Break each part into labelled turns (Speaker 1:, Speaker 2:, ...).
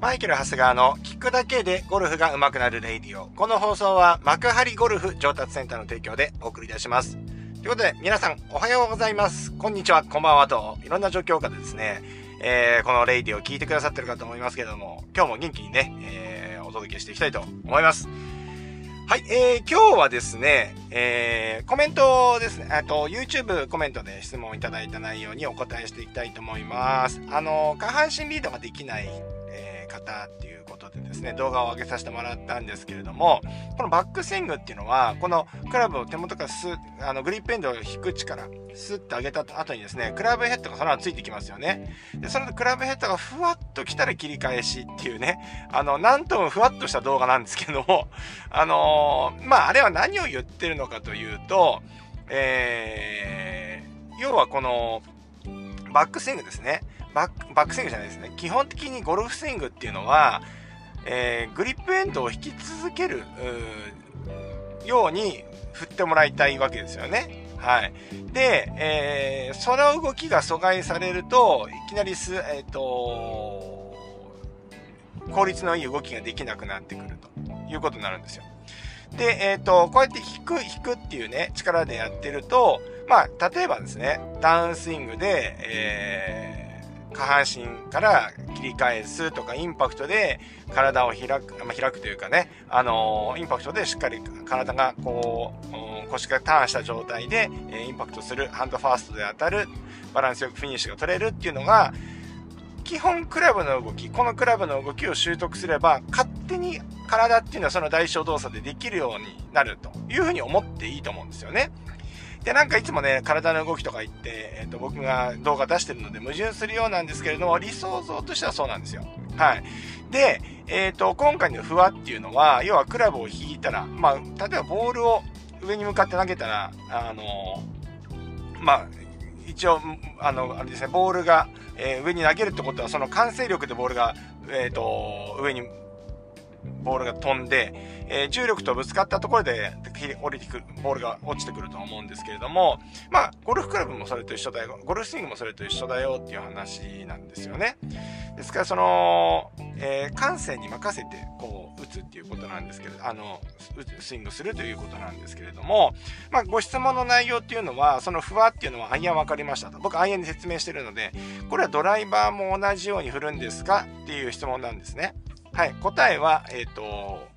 Speaker 1: マイケル・ハスガーの聞くだけでゴルフが上手くなるレイディオ。この放送は幕張ゴルフ上達センターの提供でお送りいたします。ということで、皆さんおはようございます。こんにちは、こんばんはと、いろんな状況下でですね、えー、このレイディオを聞いてくださってるかと思いますけども、今日も元気にね、えー、お届けしていきたいと思います。はい、えー、今日はですね、えー、コメントですね、あと、YouTube コメントで質問いただいた内容にお答えしていきたいと思います。あの、下半身リードができない方っていうことでですね、動画を上げさせてもらったんですけれども、このバックスイングっていうのは、このクラブを手元からスあのグリップエンドを引く力、スッと上げた後にですね、クラブヘッドがそのままついてきますよね。で、そのクラブヘッドがふわっと来たら切り返しっていうね、あの、なんともふわっとした動画なんですけども、あのー、まあ、あれは何を言ってるのかというと、えー、要はこの、バックスイングですね。バック、バックスイングじゃないですね。基本的にゴルフスイングっていうのは、えー、グリップエンドを引き続けるように振ってもらいたいわけですよね。はい。で、えー、その動きが阻害されると、いきなりす、えっ、ー、と、効率のいい動きができなくなってくるということになるんですよ。で、えっ、ー、と、こうやって引く、引くっていうね、力でやってると、まあ、例えばですね、ダウンスイングで、えー下半身から切り返すとか、インパクトで体を開く、まあ、開くというかね、あのー、インパクトでしっかり体がこう、腰がターンした状態で、えインパクトする、ハンドファーストで当たる、バランスよくフィニッシュが取れるっていうのが、基本クラブの動き、このクラブの動きを習得すれば、勝手に体っていうのはその代償動作でできるようになるというふうに思っていいと思うんですよね。で、なんかいつもね、体の動きとか言って、えっ、ー、と、僕が動画出してるので矛盾するようなんですけれども、理想像としてはそうなんですよ。はい。で、えっ、ー、と、今回のふわっていうのは、要はクラブを引いたら、まあ、例えばボールを上に向かって投げたら、あのまあ、一応、あの、あれですね、ボールが、えー、上に投げるってことは、その完成力でボールが、えっ、と、上にボールが飛んで、えー、重力とぶつかったところで降りてくる、ボールが落ちてくると思うんですけれども、まあ、ゴルフクラブもそれと一緒だよ、ゴルフスイングもそれと一緒だよっていう話なんですよね。ですから、その、えー、感性に任せて、こう、打つっていうことなんですけれど、あの、スイングするということなんですけれども、まあ、ご質問の内容っていうのは、そのふわっていうのはアイアン分かりましたと。僕、アイアンで説明してるので、これはドライバーも同じように振るんですかっていう質問なんですね。はい、答えは、えっ、ー、と、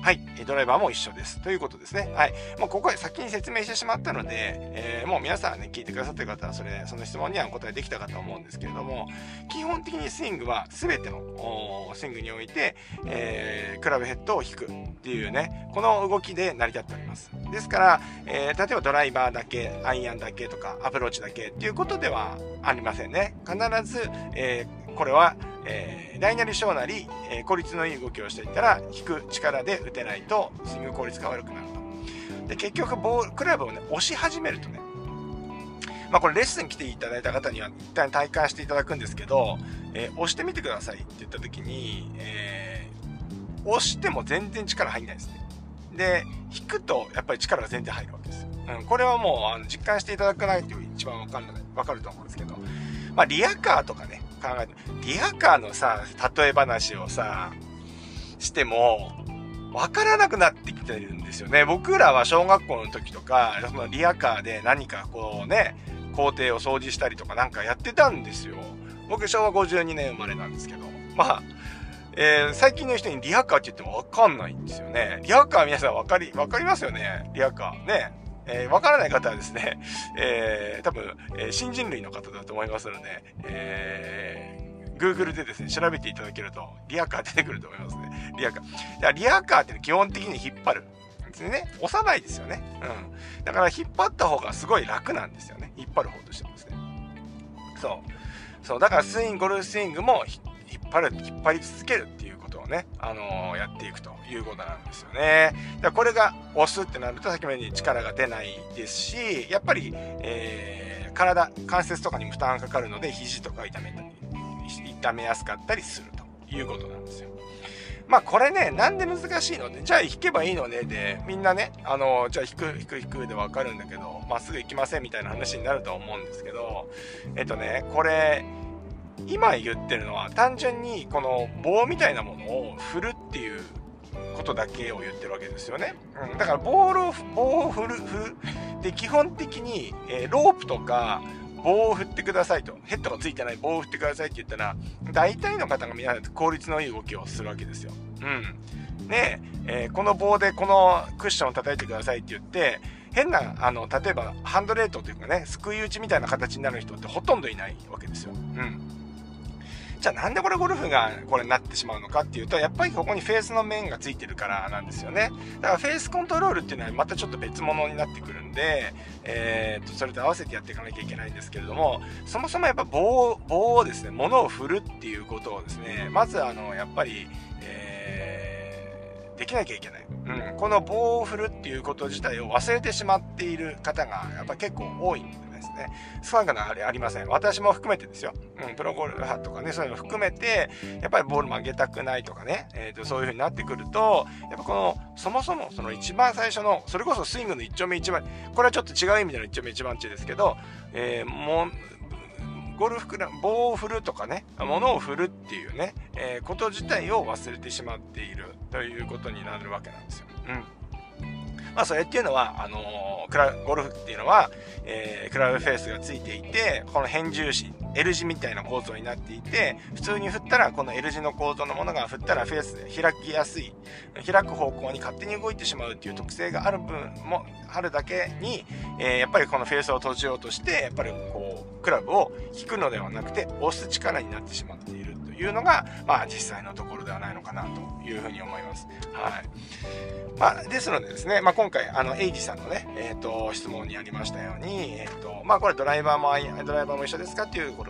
Speaker 1: はい、ドライバーも一緒です。ということですね。はい。もうここで先に説明してしまったので、えー、もう皆さんね、聞いてくださってる方は、それ、その質問にはお答えできたかと思うんですけれども、基本的にスイングは全てのスイングにおいて、えー、クラブヘッドを引くっていうね、この動きで成り立っております。ですから、えー、例えばドライバーだけ、アイアンだけとか、アプローチだけっていうことではありませんね。必ず、え、これは、えー、大なり小なり、えー、効率のいい動きをしていったら、引く力で打てないと、スイング効率が悪くなると。で、結局、ボール、クラブをね、押し始めるとね、まあこれレッスン来ていただいた方には一旦体感していただくんですけど、えー、押してみてくださいって言った時に、えー、押しても全然力入んないですね。で、引くとやっぱり力が全然入るわけです。うん、これはもうあの実感していただかないと一番わかんない、わかると思うんですけど、まあリアカーとかね、考えて、リアカーのさ、例え話をさ、しても、わからなくなってきてるんですよね。僕らは小学校の時とか、そのリアカーで何かこうね、校庭を掃除したりとかなんかやってたんですよ。僕昭和52年生まれなんですけど。まあ、えー、最近の人にリアカーって言ってもわかんないんですよね。リアカー皆さんわかり、わかりますよね？リアカー。ね。えー、わからない方はですね、えー、多分、え、新人類の方だと思いますので、えー、Google でですね、調べていただけると、リアカー出てくると思いますね。リアカー。だからリアカーって基本的に引っ張る。ですね。押さないですよね。うん。だから引っ張った方がすごい楽なんですよね。引っ張る方としてもですね。そう。そう。だからスイング、ゴルフスイングも引っ張る、引っ張り続けるっていうことをね、あのー、やっていくということなんですよね。だこれが押すってなると、先ほどに力が出ないですし、やっぱり、えー、体、関節とかに負担がかかるので、肘とか痛めたり、痛めやすかったりするということなんですよ。まあこれね、なんで難しいので、じゃあ弾けばいいのねで、みんなね、あの、じゃあ弾く、弾く、弾くでわかるんだけど、まっすぐ行きませんみたいな話になると思うんですけど、えっとね、これ、今言ってるのは単純にこの棒みたいなものを振るっていうことだけを言ってるわけですよね。うん、だからボールを、棒を振る、振る。で、基本的に、えー、ロープとか、棒を振ってくださいと。ヘッドがついてない棒を振ってくださいって言ったら、大体の方が皆さん効率のいい動きをするわけですよ。うん。ねえ、ー、この棒でこのクッションを叩いてくださいって言って、変な、あの、例えばハンドレートというかね、すくい打ちみたいな形になる人ってほとんどいないわけですよ。うん。じゃあなんでこれゴルフがこれになってしまうのかっていうと、やっぱりここにフェースの面がついてるからなんですよね。だからフェースコントロールっていうのはまたちょっと別物になってくるんで、えー、っと、それと合わせてやっていかなきゃいけないんですけれども、そもそもやっぱ棒棒をですね、物を振るっていうことをですね、まずあの、やっぱり、えー、できなきゃいけない。うん。この棒を振るっていうこと自体を忘れてしまっている方が、やっぱ結構多いんですですね、少なくなりありません。私も含めてですよ。うん、プロゴルファーとかね、そういうの含めて、やっぱりボール曲げたくないとかね、えー、とそういう風になってくると、やっぱこの、そもそもその一番最初の、それこそスイングの一丁目一番、これはちょっと違う意味での一丁目一番地ですけど、えー、もう、ゴルフクラ、棒を振るとかね、物を振るっていうね、えー、こと自体を忘れてしまっているということになるわけなんですよ。うん。まあ、それっていうのは、あのー、クラゴルフっていうのは、えー、クラブフェースがついていて、この変重心、L 字みたいな構造になっていて、普通に振ったら、この L 字の構造のものが振ったらフェースで開きやすい、開く方向に勝手に動いてしまうっていう特性がある分も、あるだけに、えー、やっぱりこのフェースを閉じようとして、やっぱりこう、クラブを引くのではなくて、押す力になってしまっている。いうのが、まあ実際のところではないのかなというふうに思います。はい。まあ、ですのでですね、まあ、今回、あの、エイジさんのね、えっ、ー、と、質問にありましたように、えっ、ー、と、まあ、これドライバーも、ドライバーも一緒ですかっていうこ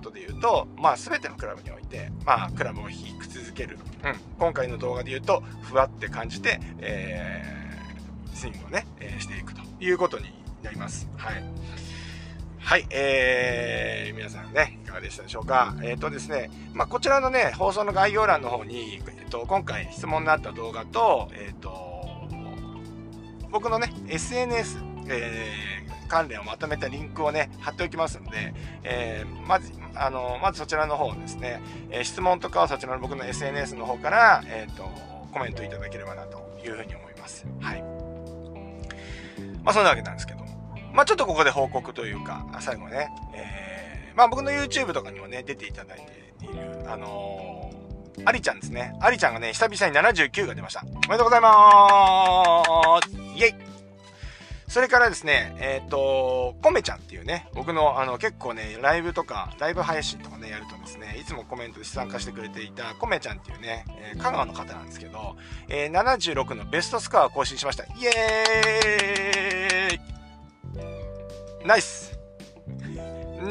Speaker 1: とで言うと、まあ、すべてのクラブにおいて、まあ、クラブを引き続ける。うん。今回の動画で言うと、ふわって感じて、えー、スイングをね、えー、していくということになります。はい。はい、えー、皆さんね、いかがでしたでしょうか？えっ、ー、とですね、まあ、こちらのね、放送の概要欄の方に、えっ、ー、と、今回質問のあった動画と、えっ、ー、と、僕のね、SNS、えー、関連をまとめたリンクをね、貼っておきますので、えー、まず、あの、まずそちらの方ですね、えー、質問とかはそちらの僕の SNS の方から、えっ、と、コメントいただければなというふうに思います。はい。まあ、そんなわけなんですけど、まあちょっとここで報告というか、最後ね、えー、まあ僕の YouTube とかにもね、出ていただいている、あのー、アリちゃんですね。アリちゃんがね、久々に79が出ました。おめでとうございますイェイそれからですね、えっ、ー、と、コメちゃんっていうね、僕のあの結構ね、ライブとか、ライブ配信とかね、やるとですね、いつもコメントで参加してくれていたコメちゃんっていうね、えー、香川の方なんですけど、えー、76のベストスコアを更新しました。イエーイナイス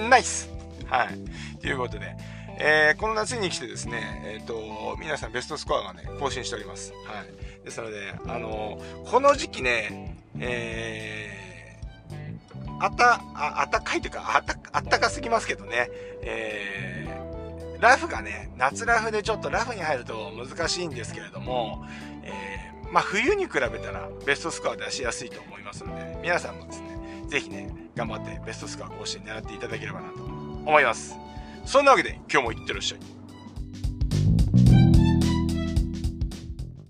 Speaker 1: ナイスはい。ということで、えー、この夏に来てですね、えっ、ー、と、皆さんベストスコアがね、更新しております。はい。ですので、あのー、この時期ね、えー、あた、あ、あたかいというか、あた、あったかすぎますけどね、えー、ラフがね、夏ラフでちょっとラフに入ると難しいんですけれども、えー、まあ冬に比べたらベストスコア出しやすいと思いますので、皆さんもですね、ぜひね、頑張ってベストスコア更新狙っていただければなと思います。そんなわけで今日もいってらっしゃい。